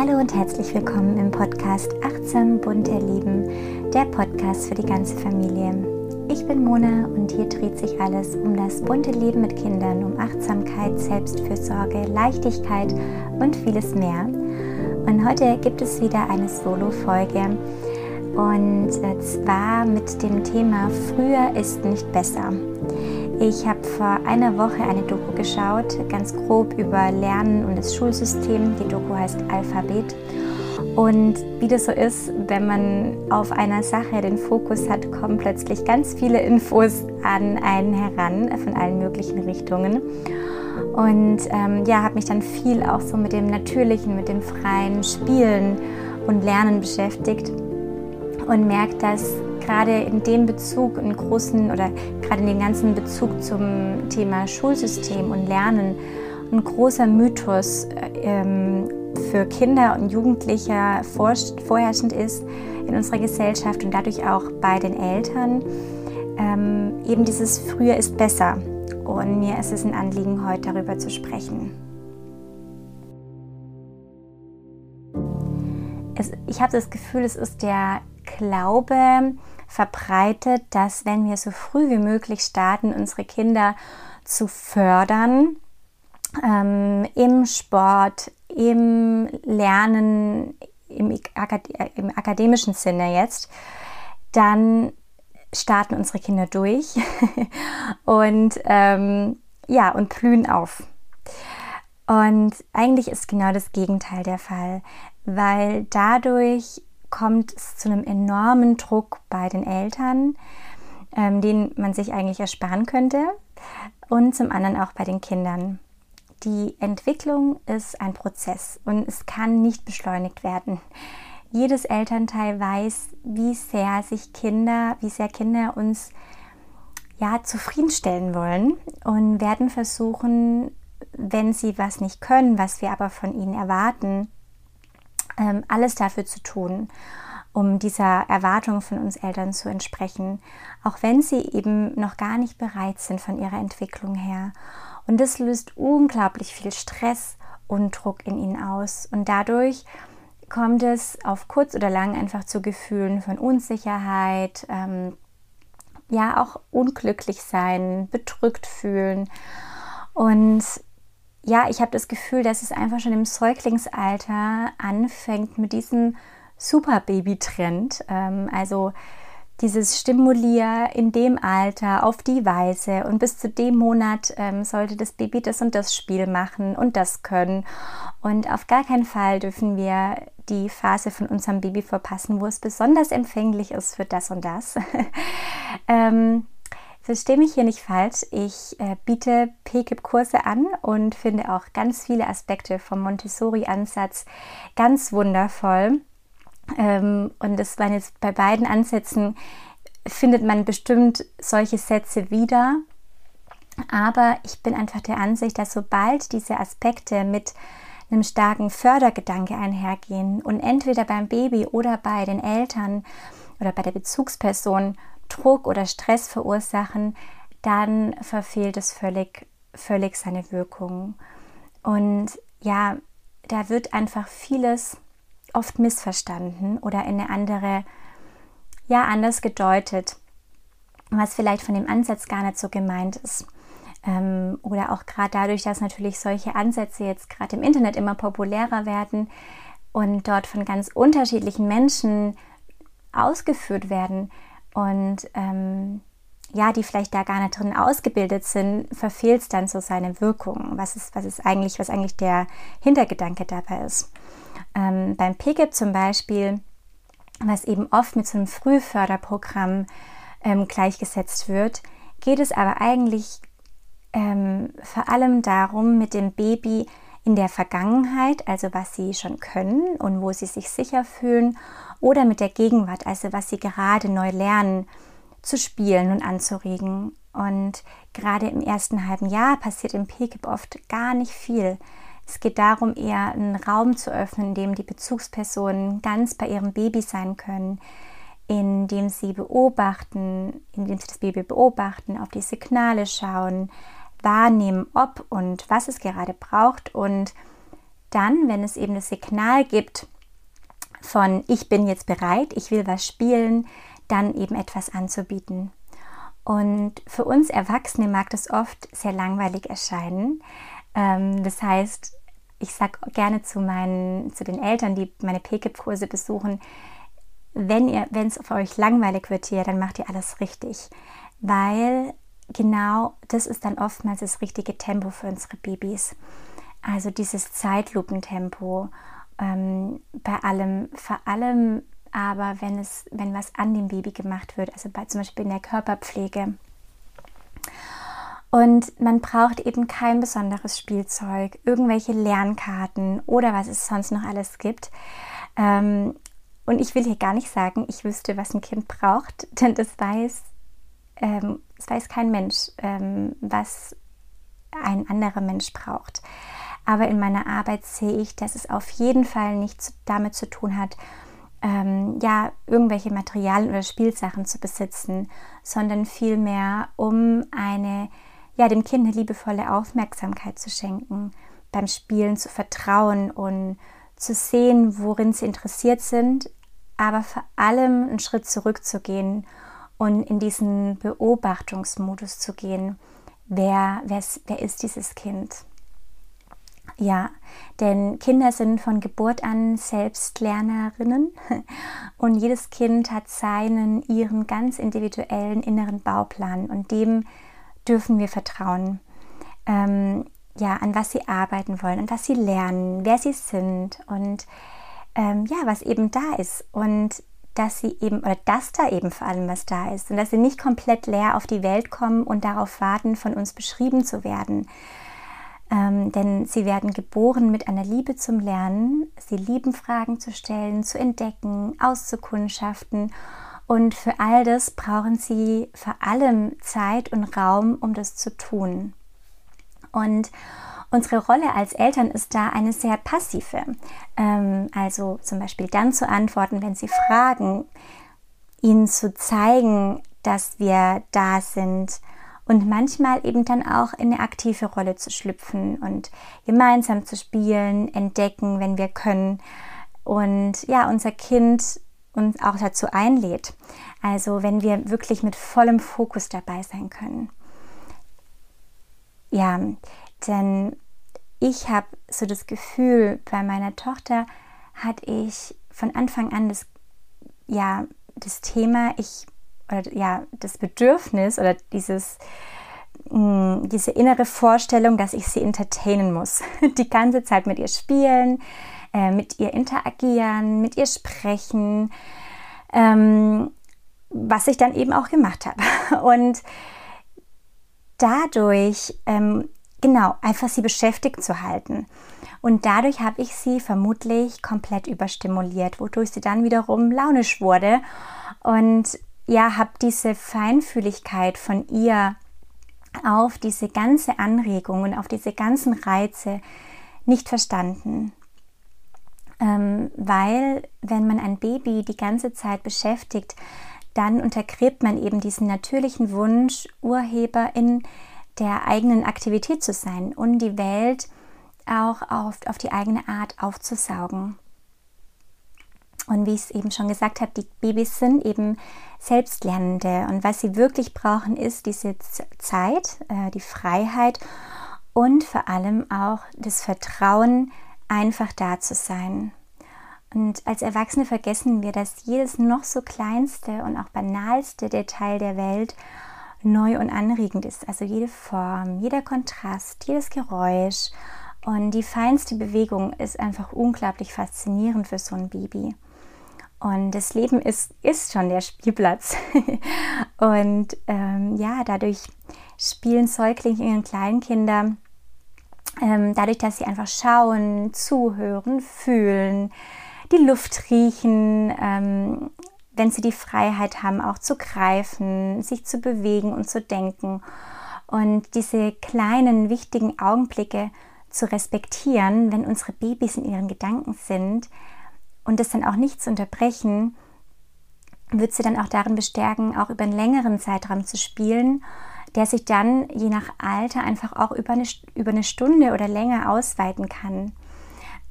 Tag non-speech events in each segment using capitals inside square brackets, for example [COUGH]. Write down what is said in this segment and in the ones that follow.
Hallo und herzlich willkommen im Podcast Achtsam bunt erleben, der Podcast für die ganze Familie. Ich bin Mona und hier dreht sich alles um das bunte Leben mit Kindern, um Achtsamkeit, Selbstfürsorge, Leichtigkeit und vieles mehr. Und heute gibt es wieder eine Solo-Folge und äh, zwar mit dem Thema Früher ist nicht besser. Ich habe vor einer Woche eine Doku geschaut, ganz grob über Lernen und das Schulsystem. Die Doku heißt Alphabet. Und wie das so ist, wenn man auf einer Sache den Fokus hat, kommen plötzlich ganz viele Infos an einen heran von allen möglichen Richtungen. Und ähm, ja, habe mich dann viel auch so mit dem Natürlichen, mit dem freien Spielen und Lernen beschäftigt und merkt, dass gerade in dem Bezug einen großen oder gerade in dem ganzen Bezug zum Thema Schulsystem und Lernen ein großer Mythos ähm, für Kinder und Jugendliche vorherrschend ist in unserer Gesellschaft und dadurch auch bei den Eltern. Ähm, eben dieses Früher ist besser. Und mir ist es ein Anliegen, heute darüber zu sprechen. Es, ich habe das Gefühl, es ist der Glaube verbreitet, dass wenn wir so früh wie möglich starten, unsere Kinder zu fördern, ähm, im Sport, im Lernen, im, im akademischen Sinne jetzt, dann starten unsere Kinder durch [LAUGHS] und ähm, ja und blühen auf. Und eigentlich ist genau das Gegenteil der Fall, weil dadurch kommt es zu einem enormen Druck bei den Eltern, ähm, den man sich eigentlich ersparen könnte, und zum anderen auch bei den Kindern. Die Entwicklung ist ein Prozess und es kann nicht beschleunigt werden. Jedes Elternteil weiß, wie sehr sich Kinder, wie sehr Kinder uns ja zufriedenstellen wollen und werden versuchen, wenn sie was nicht können, was wir aber von ihnen erwarten, ähm, alles dafür zu tun, um dieser Erwartung von uns Eltern zu entsprechen, auch wenn sie eben noch gar nicht bereit sind von ihrer Entwicklung her. Und das löst unglaublich viel Stress und Druck in ihnen aus. Und dadurch kommt es auf kurz oder lang einfach zu Gefühlen von Unsicherheit, ähm, ja auch unglücklich sein, bedrückt fühlen. Und ja, ich habe das Gefühl, dass es einfach schon im Säuglingsalter anfängt mit diesem Superbaby-Trend. Ähm, also dieses Stimulier in dem Alter auf die Weise und bis zu dem Monat ähm, sollte das Baby das und das Spiel machen und das können. Und auf gar keinen Fall dürfen wir die Phase von unserem Baby verpassen, wo es besonders empfänglich ist für das und das. [LAUGHS] ähm, Verstehe mich hier nicht falsch. Ich äh, biete PKIP-Kurse an und finde auch ganz viele Aspekte vom Montessori-Ansatz ganz wundervoll. Ähm, und das waren jetzt bei beiden Ansätzen, findet man bestimmt solche Sätze wieder. Aber ich bin einfach der Ansicht, dass sobald diese Aspekte mit einem starken Fördergedanke einhergehen und entweder beim Baby oder bei den Eltern oder bei der Bezugsperson Druck oder Stress verursachen, dann verfehlt es völlig, völlig seine Wirkung. Und ja, da wird einfach vieles oft missverstanden oder in eine andere, ja, anders gedeutet, was vielleicht von dem Ansatz gar nicht so gemeint ist. Ähm, oder auch gerade dadurch, dass natürlich solche Ansätze jetzt gerade im Internet immer populärer werden und dort von ganz unterschiedlichen Menschen ausgeführt werden, und ähm, ja, die vielleicht da gar nicht drin ausgebildet sind, verfehlt es dann so seine Wirkung. Was ist, was ist eigentlich, was eigentlich der Hintergedanke dabei ist. Ähm, beim PGIP zum Beispiel, was eben oft mit so einem Frühförderprogramm ähm, gleichgesetzt wird, geht es aber eigentlich ähm, vor allem darum, mit dem Baby in der Vergangenheit, also was sie schon können und wo sie sich sicher fühlen oder mit der Gegenwart, also was sie gerade neu lernen, zu spielen und anzuregen. Und gerade im ersten halben Jahr passiert im PKIP oft gar nicht viel. Es geht darum, eher einen Raum zu öffnen, in dem die Bezugspersonen ganz bei ihrem Baby sein können, in dem sie beobachten, in dem sie das Baby beobachten, auf die Signale schauen, wahrnehmen, ob und was es gerade braucht und dann, wenn es eben das Signal gibt von ich bin jetzt bereit, ich will was spielen, dann eben etwas anzubieten. Und für uns Erwachsene mag das oft sehr langweilig erscheinen. Ähm, das heißt, ich sage gerne zu, meinen, zu den Eltern, die meine PKIP-Kurse besuchen, wenn es für euch langweilig wird hier, dann macht ihr alles richtig. Weil genau das ist dann oftmals das richtige Tempo für unsere Babys. Also dieses Zeitlupentempo ähm, bei allem, vor allem aber wenn es, wenn was an dem Baby gemacht wird, also bei, zum Beispiel in der Körperpflege. Und man braucht eben kein besonderes Spielzeug, irgendwelche Lernkarten oder was es sonst noch alles gibt. Ähm, und ich will hier gar nicht sagen, ich wüsste, was ein Kind braucht, [LAUGHS] denn das weiß, ähm, das weiß kein Mensch, ähm, was ein anderer Mensch braucht. Aber in meiner Arbeit sehe ich, dass es auf jeden Fall nichts damit zu tun hat, ähm, ja, irgendwelche Materialien oder Spielsachen zu besitzen, sondern vielmehr um eine ja, dem Kind eine liebevolle Aufmerksamkeit zu schenken, beim Spielen zu vertrauen und zu sehen, worin sie interessiert sind, aber vor allem einen Schritt zurückzugehen und in diesen Beobachtungsmodus zu gehen. Wer, wer, wer ist dieses Kind? Ja, denn Kinder sind von Geburt an Selbstlernerinnen [LAUGHS] und jedes Kind hat seinen, ihren ganz individuellen inneren Bauplan und dem dürfen wir vertrauen. Ähm, ja, an was sie arbeiten wollen, an was sie lernen, wer sie sind und ähm, ja, was eben da ist und dass sie eben oder dass da eben vor allem was da ist und dass sie nicht komplett leer auf die Welt kommen und darauf warten, von uns beschrieben zu werden. Ähm, denn sie werden geboren mit einer Liebe zum Lernen. Sie lieben Fragen zu stellen, zu entdecken, auszukundschaften und für all das brauchen sie vor allem Zeit und Raum, um das zu tun. Und unsere Rolle als Eltern ist da eine sehr passive. Ähm, also zum Beispiel dann zu antworten, wenn sie fragen, ihnen zu zeigen, dass wir da sind und manchmal eben dann auch in eine aktive Rolle zu schlüpfen und gemeinsam zu spielen, entdecken, wenn wir können. Und ja, unser Kind uns auch dazu einlädt. Also wenn wir wirklich mit vollem Fokus dabei sein können. Ja, denn ich habe so das Gefühl, bei meiner Tochter hatte ich von Anfang an das, ja, das Thema, ich, oder ja, das Bedürfnis oder dieses, mh, hm, diese innere Vorstellung, dass ich sie entertainen muss. [LAUGHS] Die ganze Zeit mit ihr spielen, äh, mit ihr interagieren, mit ihr sprechen, ähm, was ich dann eben auch gemacht habe. [LAUGHS] Und dadurch, ähm, genau, einfach sie beschäftigt zu halten. Und dadurch habe ich sie vermutlich komplett überstimuliert, wodurch sie dann wiederum launisch wurde. Und ja, habe diese Feinfühligkeit von ihr auf diese ganze Anregung und auf diese ganzen Reize nicht verstanden ähm, weil wenn man ein Baby die ganze Zeit beschäftigt, dann untergräbt man eben diesen natürlichen Wunsch, Urheber in der eigenen Aktivität zu sein und die Welt auch auf, auf die eigene Art aufzusaugen. Und wie ich es eben schon gesagt habe, die Babys sind eben Selbstlernende und was sie wirklich brauchen, ist diese Zeit, äh, die Freiheit und vor allem auch das Vertrauen, einfach da zu sein. Und als Erwachsene vergessen wir, dass jedes noch so kleinste und auch banalste Detail der Welt neu und anregend ist. Also jede Form, jeder Kontrast, jedes Geräusch und die feinste Bewegung ist einfach unglaublich faszinierend für so ein Baby. Und das Leben ist, ist schon der Spielplatz. [LAUGHS] und ähm, ja, dadurch spielen Säuglinge und Kleinkinder ähm, dadurch, dass sie einfach schauen, zuhören, fühlen, die Luft riechen, ähm, wenn sie die Freiheit haben, auch zu greifen, sich zu bewegen und zu denken. Und diese kleinen, wichtigen Augenblicke zu respektieren, wenn unsere Babys in ihren Gedanken sind und das dann auch nicht zu unterbrechen, wird sie dann auch darin bestärken, auch über einen längeren Zeitraum zu spielen der sich dann je nach Alter einfach auch über eine, über eine Stunde oder länger ausweiten kann.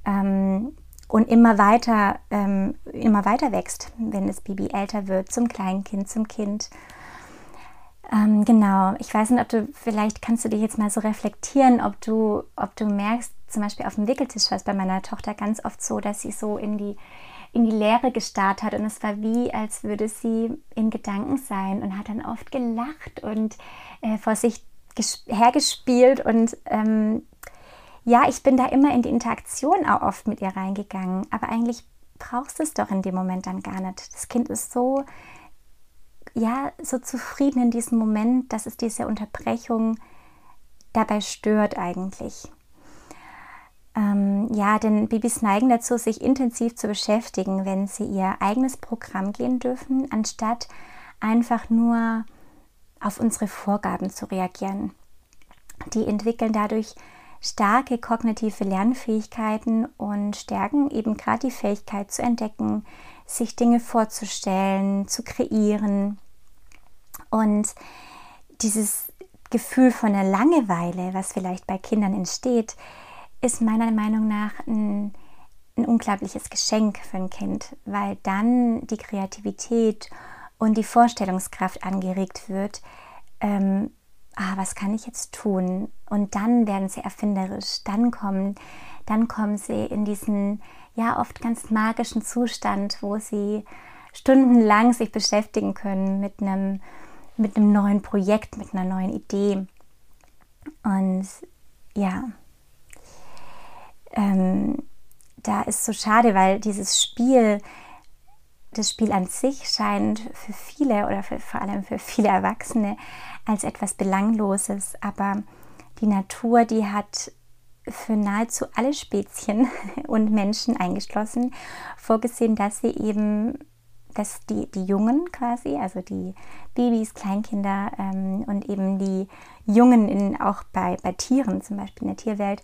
ähm, und immer weiter, ähm, immer weiter wächst, wenn das Baby älter wird, zum Kleinkind, zum Kind. Ähm, genau, ich weiß nicht, ob du, vielleicht kannst du dich jetzt mal so reflektieren, ob du, ob du merkst, zum Beispiel auf dem Wickeltisch war es bei meiner Tochter ganz oft so, dass sie so in die, in die Leere gestarrt hat und es war wie, als würde sie in Gedanken sein und hat dann oft gelacht und äh, vor sich hergespielt und ähm, ja, ich bin da immer in die Interaktion auch oft mit ihr reingegangen, aber eigentlich brauchst du es doch in dem Moment dann gar nicht. Das Kind ist so ja, so zufrieden in diesem Moment, dass es diese Unterbrechung dabei stört eigentlich. Ähm, ja, denn Babys neigen dazu, sich intensiv zu beschäftigen, wenn sie ihr eigenes Programm gehen dürfen, anstatt einfach nur auf unsere Vorgaben zu reagieren. Die entwickeln dadurch starke kognitive Lernfähigkeiten und stärken eben gerade die Fähigkeit zu entdecken, sich Dinge vorzustellen, zu kreieren. Und dieses Gefühl von der Langeweile, was vielleicht bei Kindern entsteht, ist meiner Meinung nach ein, ein unglaubliches Geschenk für ein Kind, weil dann die Kreativität und die Vorstellungskraft angeregt wird, ähm, ah, was kann ich jetzt tun? Und dann werden sie erfinderisch, dann kommen, dann kommen sie in diesen ja oft ganz magischen Zustand, wo sie stundenlang sich beschäftigen können mit einem, mit einem neuen Projekt, mit einer neuen Idee. Und ja, ähm, da ist so schade, weil dieses Spiel, das Spiel an sich scheint für viele oder für, vor allem für viele Erwachsene als etwas Belangloses, aber die Natur, die hat für nahezu alle Spezien [LAUGHS] und Menschen eingeschlossen vorgesehen, dass sie eben, dass die, die Jungen quasi, also die Babys, Kleinkinder ähm, und eben die Jungen in, auch bei, bei Tieren, zum Beispiel in der Tierwelt,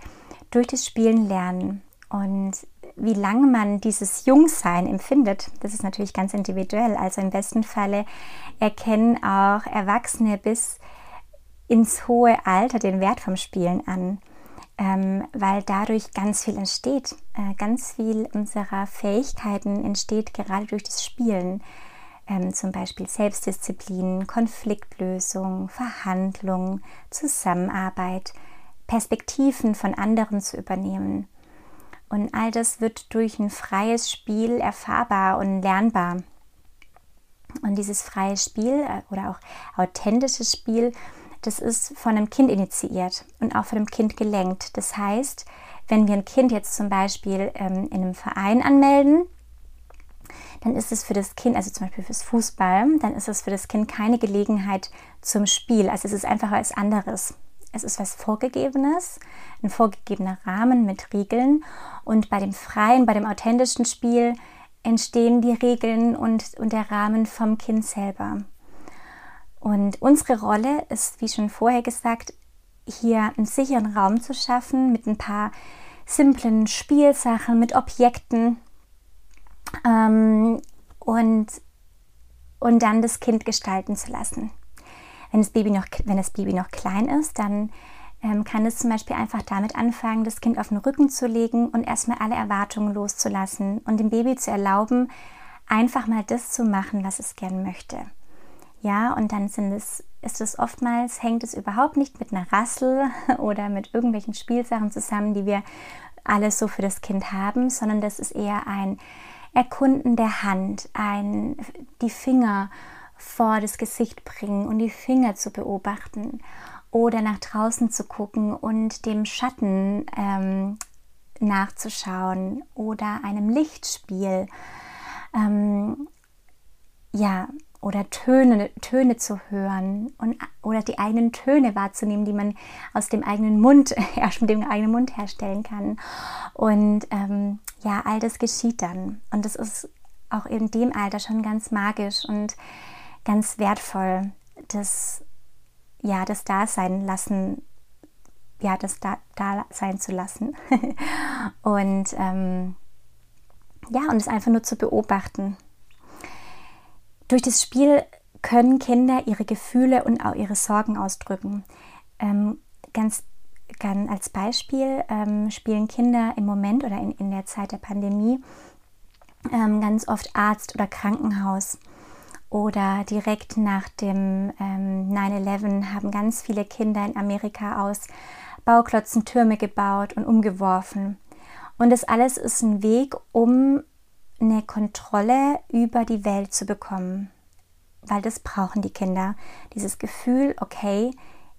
durch das Spielen lernen. Und wie lange man dieses Jungsein empfindet, das ist natürlich ganz individuell. Also im besten Falle erkennen auch Erwachsene bis ins hohe Alter den Wert vom Spielen an ähm, weil dadurch ganz viel entsteht. Äh, ganz viel unserer Fähigkeiten entsteht gerade durch das Spielen. Ähm, zum Beispiel Selbstdisziplin, Konfliktlösung, Verhandlung, Zusammenarbeit, Perspektiven von anderen zu übernehmen. Und all das wird durch ein freies Spiel erfahrbar und lernbar. Und dieses freie Spiel äh, oder auch authentisches Spiel das ist von einem Kind initiiert und auch von einem Kind gelenkt. Das heißt, wenn wir ein Kind jetzt zum Beispiel ähm, in einem Verein anmelden, dann ist es für das Kind, also zum Beispiel fürs Fußball, dann ist es für das Kind keine Gelegenheit zum Spiel. Also es ist einfach was anderes. Es ist was Vorgegebenes, ein vorgegebener Rahmen mit Regeln. Und bei dem freien, bei dem authentischen Spiel entstehen die Regeln und, und der Rahmen vom Kind selber. Und unsere Rolle ist, wie schon vorher gesagt, hier einen sicheren Raum zu schaffen mit ein paar simplen Spielsachen, mit Objekten ähm, und, und dann das Kind gestalten zu lassen. Wenn das Baby noch, wenn das Baby noch klein ist, dann ähm, kann es zum Beispiel einfach damit anfangen, das Kind auf den Rücken zu legen und erstmal alle Erwartungen loszulassen und dem Baby zu erlauben, einfach mal das zu machen, was es gern möchte. Ja, und dann sind es, ist es oftmals, hängt es überhaupt nicht mit einer Rassel [LAUGHS] oder mit irgendwelchen Spielsachen zusammen, die wir alles so für das Kind haben, sondern das ist eher ein Erkunden der Hand, ein die Finger vor das Gesicht bringen und die Finger zu beobachten oder nach draußen zu gucken und dem Schatten ähm, nachzuschauen oder einem Lichtspiel. Ähm, ja, oder Töne, Töne zu hören und, oder die eigenen Töne wahrzunehmen, die man aus dem eigenen Mund, [LAUGHS] mit dem eigenen Mund herstellen kann. Und ähm, ja, all das geschieht dann. Und das ist auch in dem Alter schon ganz magisch und ganz wertvoll, das, ja, das Dasein lassen, ja, das da, da sein zu lassen. [LAUGHS] und ähm, ja, und es einfach nur zu beobachten durch das Spiel können Kinder ihre Gefühle und auch ihre Sorgen ausdrücken. Ähm, ganz ganz als Beispiel ähm, spielen Kinder im Moment oder in, in der Zeit der Pandemie ähm, ganz oft Arzt oder Krankenhaus. Oder direkt nach dem ähm, 9-11 haben ganz viele Kinder in Amerika aus Bauklötzen Türme gebaut und umgeworfen. Und das alles ist ein Weg, um eine Kontrolle über die Welt zu bekommen. Weil das brauchen die Kinder. Dieses Gefühl, okay,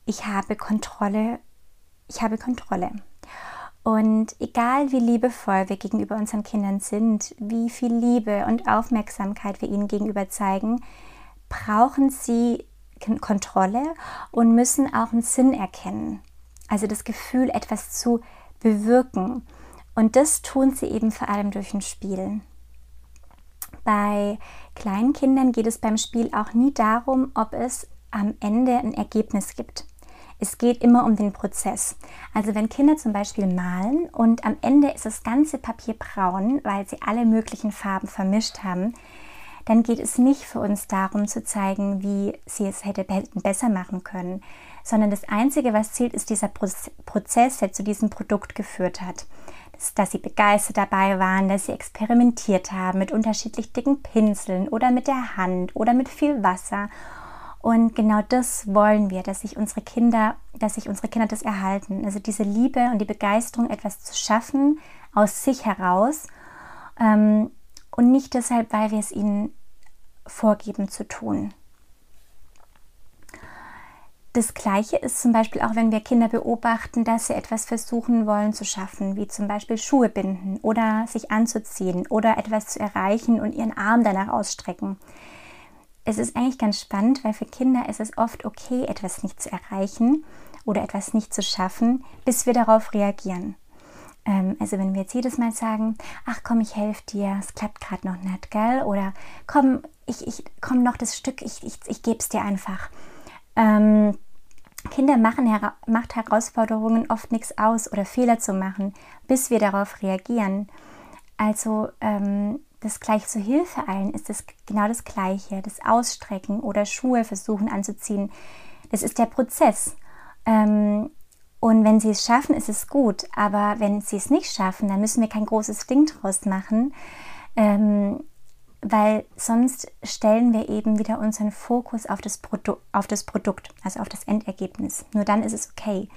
ich habe Kontrolle, ich habe Kontrolle. Und egal wie liebevoll wir gegenüber unseren Kindern sind, wie viel Liebe und Aufmerksamkeit wir ihnen gegenüber zeigen, brauchen sie Kontrolle und müssen auch einen Sinn erkennen. Also das Gefühl, etwas zu bewirken. Und das tun sie eben vor allem durch ein Spiel. Bei kleinen Kindern geht es beim Spiel auch nie darum, ob es am Ende ein Ergebnis gibt. Es geht immer um den Prozess. Also wenn Kinder zum Beispiel malen und am Ende ist das ganze Papier braun, weil sie alle möglichen Farben vermischt haben, dann geht es nicht für uns darum zu zeigen, wie sie es hätte besser machen können, sondern das Einzige, was zählt, ist dieser Prozess, der zu diesem Produkt geführt hat. Dass, dass sie begeistert dabei waren, dass sie experimentiert haben mit unterschiedlich dicken Pinseln oder mit der Hand oder mit viel Wasser und genau das wollen wir, dass sich unsere Kinder, dass sich unsere Kinder das erhalten. Also diese Liebe und die Begeisterung, etwas zu schaffen aus sich heraus ähm, und nicht deshalb, weil wir es ihnen vorgeben zu tun. Das Gleiche ist zum Beispiel auch, wenn wir Kinder beobachten, dass sie etwas versuchen wollen zu schaffen, wie zum Beispiel Schuhe binden oder sich anzuziehen oder etwas zu erreichen und ihren Arm danach ausstrecken es ist eigentlich ganz spannend, weil für Kinder ist es oft okay, etwas nicht zu erreichen oder etwas nicht zu schaffen, bis wir darauf reagieren. Ähm, also wenn wir jetzt jedes Mal sagen, ach komm, ich helfe dir, es klappt gerade noch nicht, gell? Oder komm, ich, ich komm noch das Stück, ich, ich, ich gebe es dir einfach. Ähm, Kinder machen hera macht Herausforderungen oft nichts aus oder Fehler zu machen, bis wir darauf reagieren. Also ähm, das gleich zur Hilfe eilen ist es genau das Gleiche. Das Ausstrecken oder Schuhe versuchen anzuziehen. Das ist der Prozess. Ähm, und wenn sie es schaffen, ist es gut. Aber wenn sie es nicht schaffen, dann müssen wir kein großes Ding draus machen. Ähm, weil sonst stellen wir eben wieder unseren Fokus auf das, auf das Produkt, also auf das Endergebnis. Nur dann ist es okay.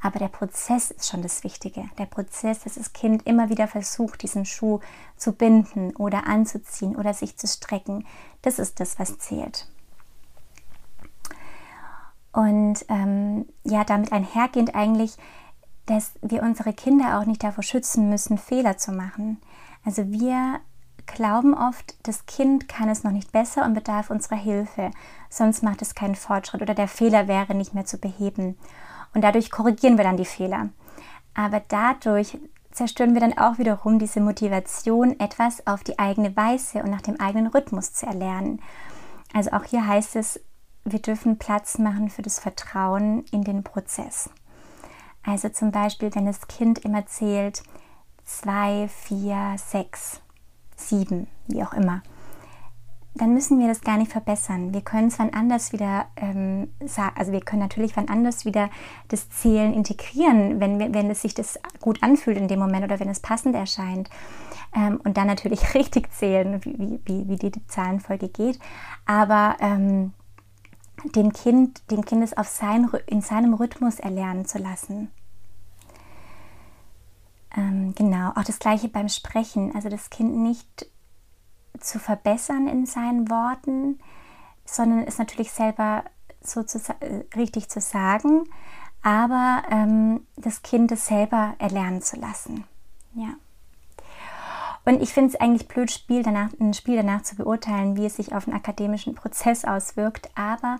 Aber der Prozess ist schon das Wichtige. Der Prozess, dass das Kind immer wieder versucht, diesen Schuh zu binden oder anzuziehen oder sich zu strecken, das ist das, was zählt. Und ähm, ja, damit einhergehend eigentlich, dass wir unsere Kinder auch nicht davor schützen müssen, Fehler zu machen. Also wir glauben oft, das Kind kann es noch nicht besser und bedarf unserer Hilfe, sonst macht es keinen Fortschritt oder der Fehler wäre nicht mehr zu beheben. Und dadurch korrigieren wir dann die Fehler. Aber dadurch zerstören wir dann auch wiederum diese Motivation, etwas auf die eigene Weise und nach dem eigenen Rhythmus zu erlernen. Also auch hier heißt es, wir dürfen Platz machen für das Vertrauen in den Prozess. Also zum Beispiel, wenn das Kind immer zählt, zwei, vier, sechs, sieben, wie auch immer dann müssen wir das gar nicht verbessern. Wir können es wann anders wieder ähm, also wir können natürlich wann anders wieder das Zählen integrieren, wenn, wenn es sich das gut anfühlt in dem Moment oder wenn es passend erscheint. Ähm, und dann natürlich [LAUGHS] richtig zählen, wie, wie, wie die Zahlenfolge geht. Aber ähm, dem Kind, dem Kind es auf sein, in seinem Rhythmus erlernen zu lassen. Ähm, genau, auch das gleiche beim Sprechen. Also das Kind nicht zu verbessern in seinen Worten, sondern es natürlich selber so zu, äh, richtig zu sagen, aber ähm, das Kind es selber erlernen zu lassen. Ja. Und ich finde es eigentlich blöd, Spiel danach, ein Spiel danach zu beurteilen, wie es sich auf den akademischen Prozess auswirkt. Aber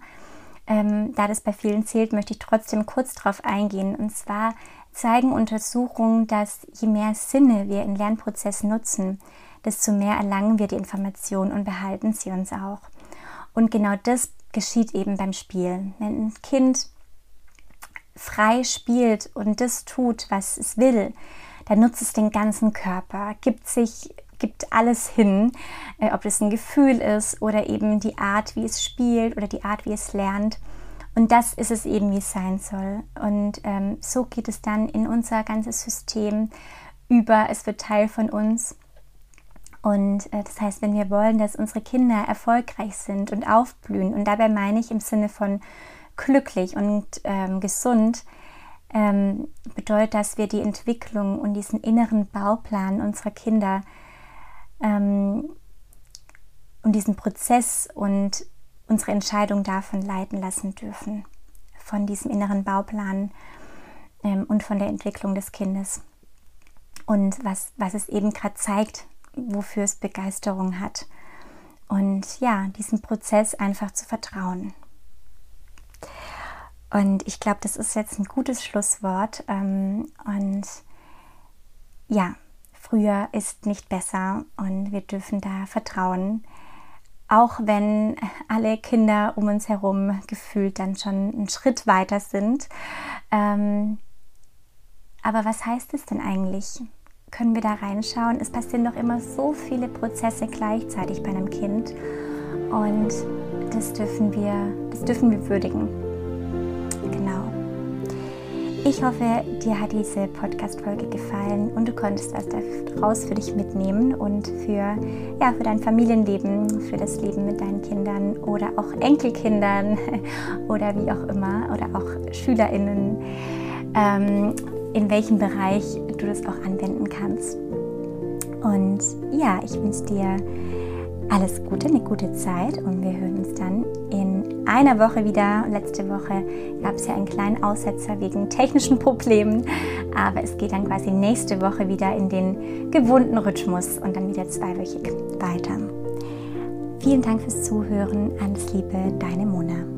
ähm, da das bei vielen zählt, möchte ich trotzdem kurz darauf eingehen. Und zwar zeigen Untersuchungen, dass je mehr Sinne wir in Lernprozessen nutzen, desto mehr erlangen wir die Informationen und behalten sie uns auch. Und genau das geschieht eben beim Spielen. Wenn ein Kind frei spielt und das tut, was es will, dann nutzt es den ganzen Körper, gibt sich gibt alles hin, äh, ob es ein Gefühl ist oder eben die Art, wie es spielt oder die Art, wie es lernt. Und das ist es eben, wie es sein soll. Und ähm, so geht es dann in unser ganzes System über. Es wird Teil von uns. Und äh, das heißt, wenn wir wollen, dass unsere Kinder erfolgreich sind und aufblühen, und dabei meine ich im Sinne von glücklich und ähm, gesund, ähm, bedeutet, dass wir die Entwicklung und diesen inneren Bauplan unserer Kinder ähm, und diesen Prozess und unsere Entscheidung davon leiten lassen dürfen, von diesem inneren Bauplan ähm, und von der Entwicklung des Kindes. Und was, was es eben gerade zeigt, wofür es Begeisterung hat. Und ja, diesem Prozess einfach zu vertrauen. Und ich glaube, das ist jetzt ein gutes Schlusswort. Ähm, und ja, früher ist nicht besser und wir dürfen da vertrauen. Auch wenn alle Kinder um uns herum gefühlt dann schon einen Schritt weiter sind. Ähm, aber was heißt es denn eigentlich? Können wir da reinschauen? Es passieren doch immer so viele Prozesse gleichzeitig bei einem Kind. Und das dürfen wir, das dürfen wir würdigen. Ich hoffe, dir hat diese Podcast-Folge gefallen und du konntest was daraus für dich mitnehmen und für, ja, für dein Familienleben, für das Leben mit deinen Kindern oder auch Enkelkindern [LAUGHS] oder wie auch immer oder auch SchülerInnen, ähm, in welchem Bereich du das auch anwenden kannst. Und ja, ich wünsche dir alles Gute, eine gute Zeit und wir hören uns dann in einer Woche wieder. Letzte Woche gab es ja einen kleinen Aussetzer wegen technischen Problemen, aber es geht dann quasi nächste Woche wieder in den gewohnten Rhythmus und dann wieder zweiwöchig weiter. Vielen Dank fürs Zuhören. Alles Liebe, deine Mona.